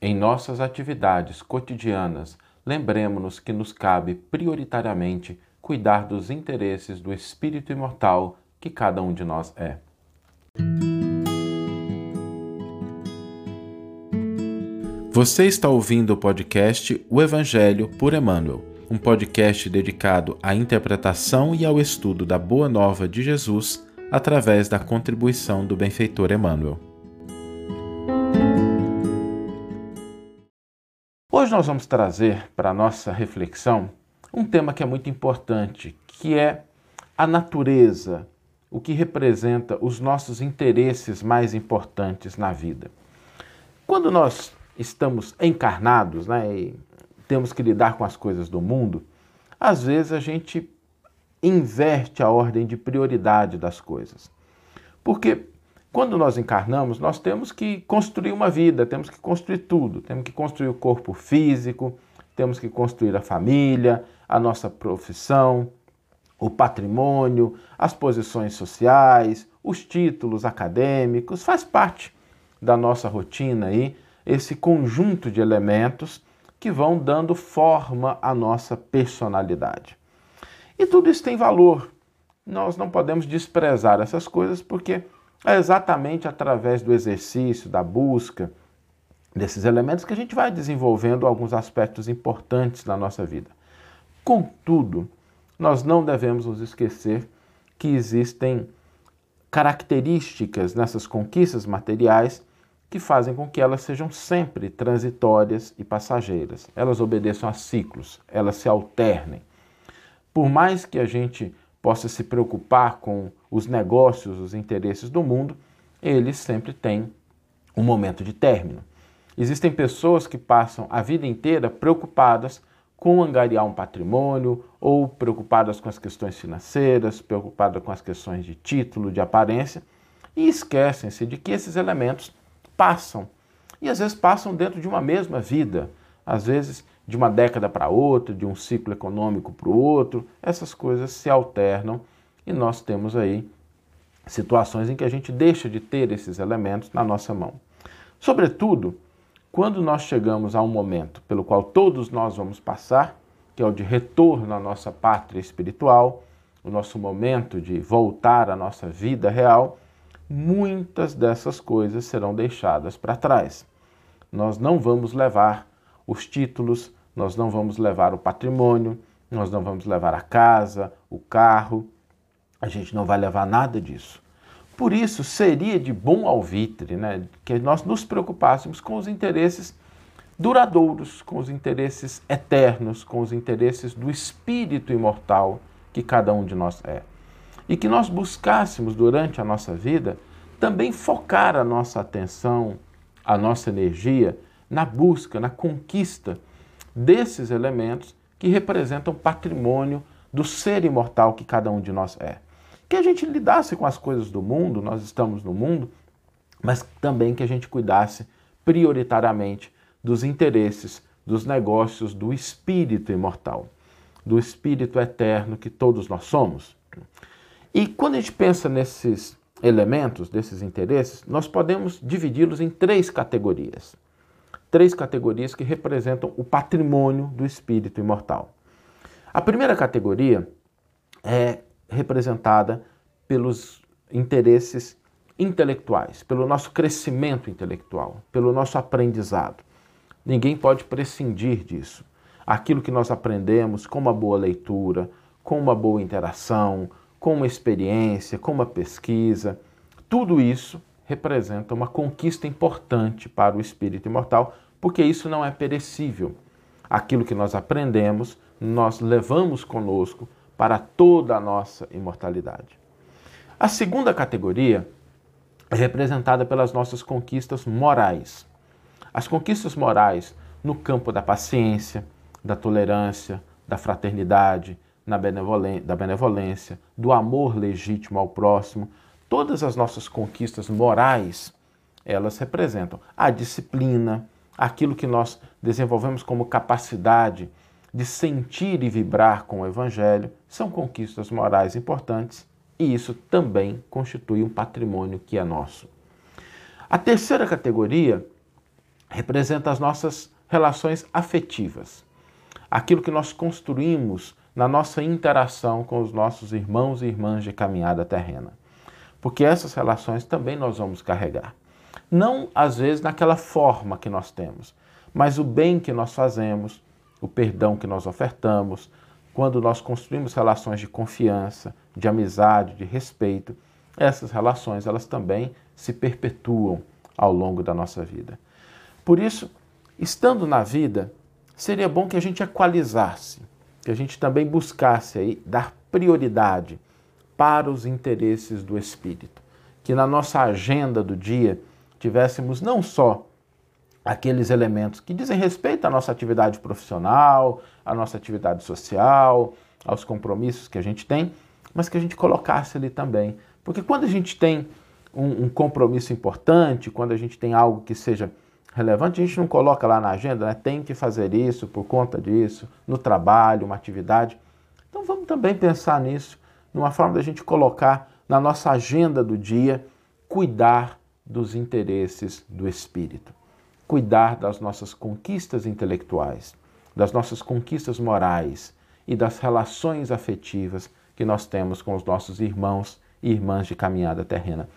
Em nossas atividades cotidianas, lembremos-nos que nos cabe prioritariamente cuidar dos interesses do espírito imortal que cada um de nós é. Você está ouvindo o podcast O Evangelho por Emmanuel, um podcast dedicado à interpretação e ao estudo da Boa Nova de Jesus através da contribuição do benfeitor Emmanuel. Hoje nós vamos trazer para a nossa reflexão um tema que é muito importante, que é a natureza, o que representa os nossos interesses mais importantes na vida. Quando nós estamos encarnados né, e temos que lidar com as coisas do mundo, às vezes a gente inverte a ordem de prioridade das coisas. Porque quando nós encarnamos, nós temos que construir uma vida, temos que construir tudo. Temos que construir o corpo físico, temos que construir a família, a nossa profissão, o patrimônio, as posições sociais, os títulos acadêmicos, faz parte da nossa rotina aí, esse conjunto de elementos que vão dando forma à nossa personalidade. E tudo isso tem valor. Nós não podemos desprezar essas coisas porque é exatamente através do exercício, da busca desses elementos que a gente vai desenvolvendo alguns aspectos importantes na nossa vida. Contudo, nós não devemos nos esquecer que existem características nessas conquistas materiais que fazem com que elas sejam sempre transitórias e passageiras. Elas obedeçam a ciclos, elas se alternem. Por mais que a gente possa se preocupar com os negócios, os interesses do mundo, eles sempre têm um momento de término. Existem pessoas que passam a vida inteira preocupadas com angariar um patrimônio ou preocupadas com as questões financeiras, preocupadas com as questões de título, de aparência, e esquecem-se de que esses elementos passam. E às vezes passam dentro de uma mesma vida, às vezes de uma década para outra, de um ciclo econômico para o outro, essas coisas se alternam e nós temos aí situações em que a gente deixa de ter esses elementos na nossa mão. Sobretudo, quando nós chegamos a um momento pelo qual todos nós vamos passar, que é o de retorno à nossa pátria espiritual, o nosso momento de voltar à nossa vida real, muitas dessas coisas serão deixadas para trás. Nós não vamos levar os títulos, nós não vamos levar o patrimônio, nós não vamos levar a casa, o carro, a gente não vai levar nada disso. Por isso, seria de bom alvitre né, que nós nos preocupássemos com os interesses duradouros, com os interesses eternos, com os interesses do espírito imortal que cada um de nós é. E que nós buscássemos durante a nossa vida também focar a nossa atenção, a nossa energia na busca, na conquista desses elementos que representam patrimônio do ser imortal que cada um de nós é. Que a gente lidasse com as coisas do mundo, nós estamos no mundo, mas também que a gente cuidasse prioritariamente dos interesses, dos negócios do espírito imortal, do espírito eterno que todos nós somos. E quando a gente pensa nesses elementos, desses interesses, nós podemos dividi-los em três categorias três categorias que representam o patrimônio do espírito imortal. A primeira categoria é representada pelos interesses intelectuais, pelo nosso crescimento intelectual, pelo nosso aprendizado. Ninguém pode prescindir disso. Aquilo que nós aprendemos com uma boa leitura, com uma boa interação, com uma experiência, com uma pesquisa, tudo isso representa uma conquista importante para o espírito imortal, porque isso não é perecível. Aquilo que nós aprendemos, nós levamos conosco para toda a nossa imortalidade. A segunda categoria é representada pelas nossas conquistas morais. As conquistas morais no campo da paciência, da tolerância, da fraternidade, da benevolência, do amor legítimo ao próximo, Todas as nossas conquistas morais, elas representam a disciplina, aquilo que nós desenvolvemos como capacidade de sentir e vibrar com o Evangelho, são conquistas morais importantes e isso também constitui um patrimônio que é nosso. A terceira categoria representa as nossas relações afetivas, aquilo que nós construímos na nossa interação com os nossos irmãos e irmãs de caminhada terrena. Porque essas relações também nós vamos carregar. Não às vezes naquela forma que nós temos, mas o bem que nós fazemos, o perdão que nós ofertamos, quando nós construímos relações de confiança, de amizade, de respeito, essas relações elas também se perpetuam ao longo da nossa vida. Por isso, estando na vida, seria bom que a gente equalizasse, que a gente também buscasse aí dar prioridade para os interesses do espírito, que na nossa agenda do dia tivéssemos não só aqueles elementos que dizem respeito à nossa atividade profissional, à nossa atividade social, aos compromissos que a gente tem, mas que a gente colocasse ali também. Porque quando a gente tem um, um compromisso importante, quando a gente tem algo que seja relevante, a gente não coloca lá na agenda, né? tem que fazer isso por conta disso, no trabalho, uma atividade. Então vamos também pensar nisso, numa forma da gente colocar na nossa agenda do dia, cuidar dos interesses do espírito, cuidar das nossas conquistas intelectuais, das nossas conquistas morais e das relações afetivas que nós temos com os nossos irmãos e irmãs de caminhada terrena.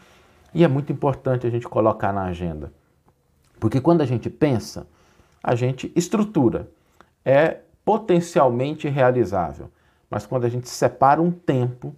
E é muito importante a gente colocar na agenda. Porque quando a gente pensa, a gente estrutura. É potencialmente realizável. Mas quando a gente separa um tempo,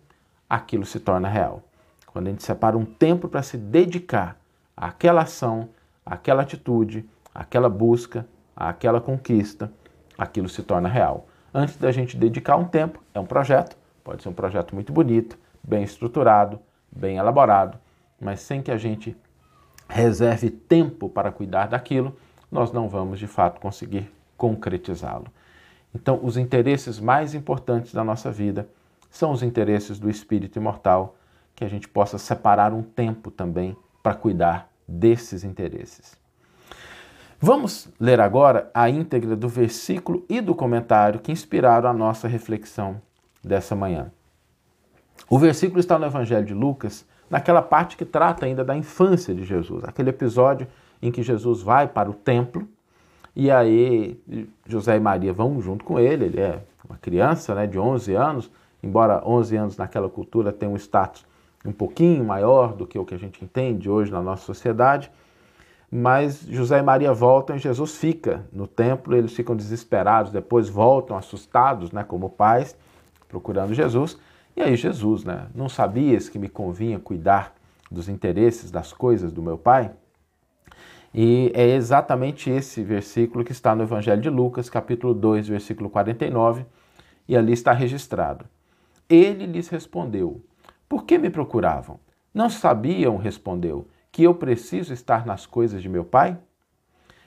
aquilo se torna real. Quando a gente separa um tempo para se dedicar àquela ação, àquela atitude, àquela busca, àquela conquista, aquilo se torna real. Antes da gente dedicar um tempo, é um projeto, pode ser um projeto muito bonito, bem estruturado, bem elaborado, mas sem que a gente reserve tempo para cuidar daquilo, nós não vamos de fato conseguir concretizá-lo. Então, os interesses mais importantes da nossa vida são os interesses do espírito imortal, que a gente possa separar um tempo também para cuidar desses interesses. Vamos ler agora a íntegra do versículo e do comentário que inspiraram a nossa reflexão dessa manhã. O versículo está no Evangelho de Lucas, naquela parte que trata ainda da infância de Jesus, aquele episódio em que Jesus vai para o templo e aí José e Maria vão junto com ele, ele é uma criança né, de 11 anos, embora 11 anos naquela cultura tenha um status um pouquinho maior do que o que a gente entende hoje na nossa sociedade, mas José e Maria voltam e Jesus fica no templo, eles ficam desesperados, depois voltam assustados, né, como pais, procurando Jesus, e aí Jesus, né? Não sabias que me convinha cuidar dos interesses das coisas do meu Pai? E é exatamente esse versículo que está no Evangelho de Lucas, capítulo 2, versículo 49, e ali está registrado. Ele lhes respondeu: Por que me procuravam? Não sabiam, respondeu, que eu preciso estar nas coisas de meu Pai?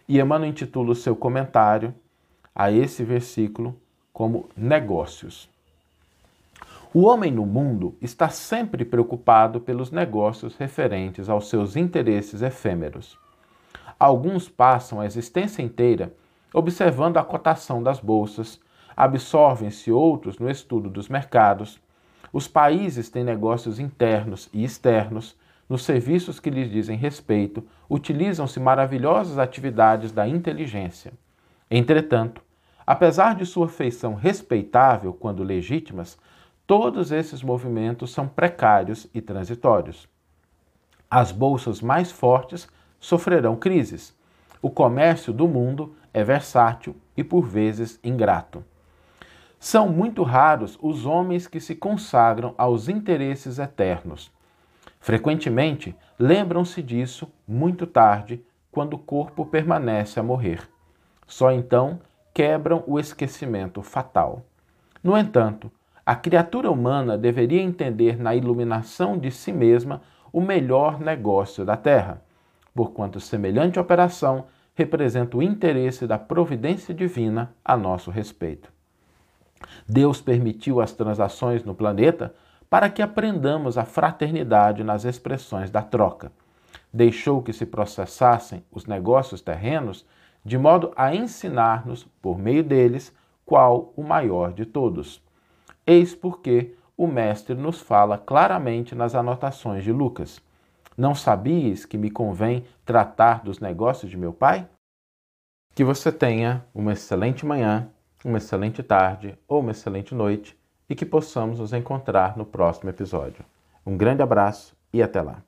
E Emmanuel intitula o seu comentário a esse versículo como Negócios. O homem no mundo está sempre preocupado pelos negócios referentes aos seus interesses efêmeros. Alguns passam a existência inteira observando a cotação das bolsas, absorvem-se outros no estudo dos mercados. Os países têm negócios internos e externos. Nos serviços que lhes dizem respeito, utilizam-se maravilhosas atividades da inteligência. Entretanto, apesar de sua feição respeitável quando legítimas, Todos esses movimentos são precários e transitórios. As bolsas mais fortes sofrerão crises. O comércio do mundo é versátil e por vezes ingrato. São muito raros os homens que se consagram aos interesses eternos. Frequentemente lembram-se disso muito tarde, quando o corpo permanece a morrer. Só então quebram o esquecimento fatal. No entanto, a criatura humana deveria entender na iluminação de si mesma o melhor negócio da Terra, porquanto semelhante operação representa o interesse da providência divina a nosso respeito. Deus permitiu as transações no planeta para que aprendamos a fraternidade nas expressões da troca. Deixou que se processassem os negócios terrenos de modo a ensinar-nos, por meio deles, qual o maior de todos. Eis porque o Mestre nos fala claramente nas anotações de Lucas. Não sabias que me convém tratar dos negócios de meu pai? Que você tenha uma excelente manhã, uma excelente tarde ou uma excelente noite e que possamos nos encontrar no próximo episódio. Um grande abraço e até lá!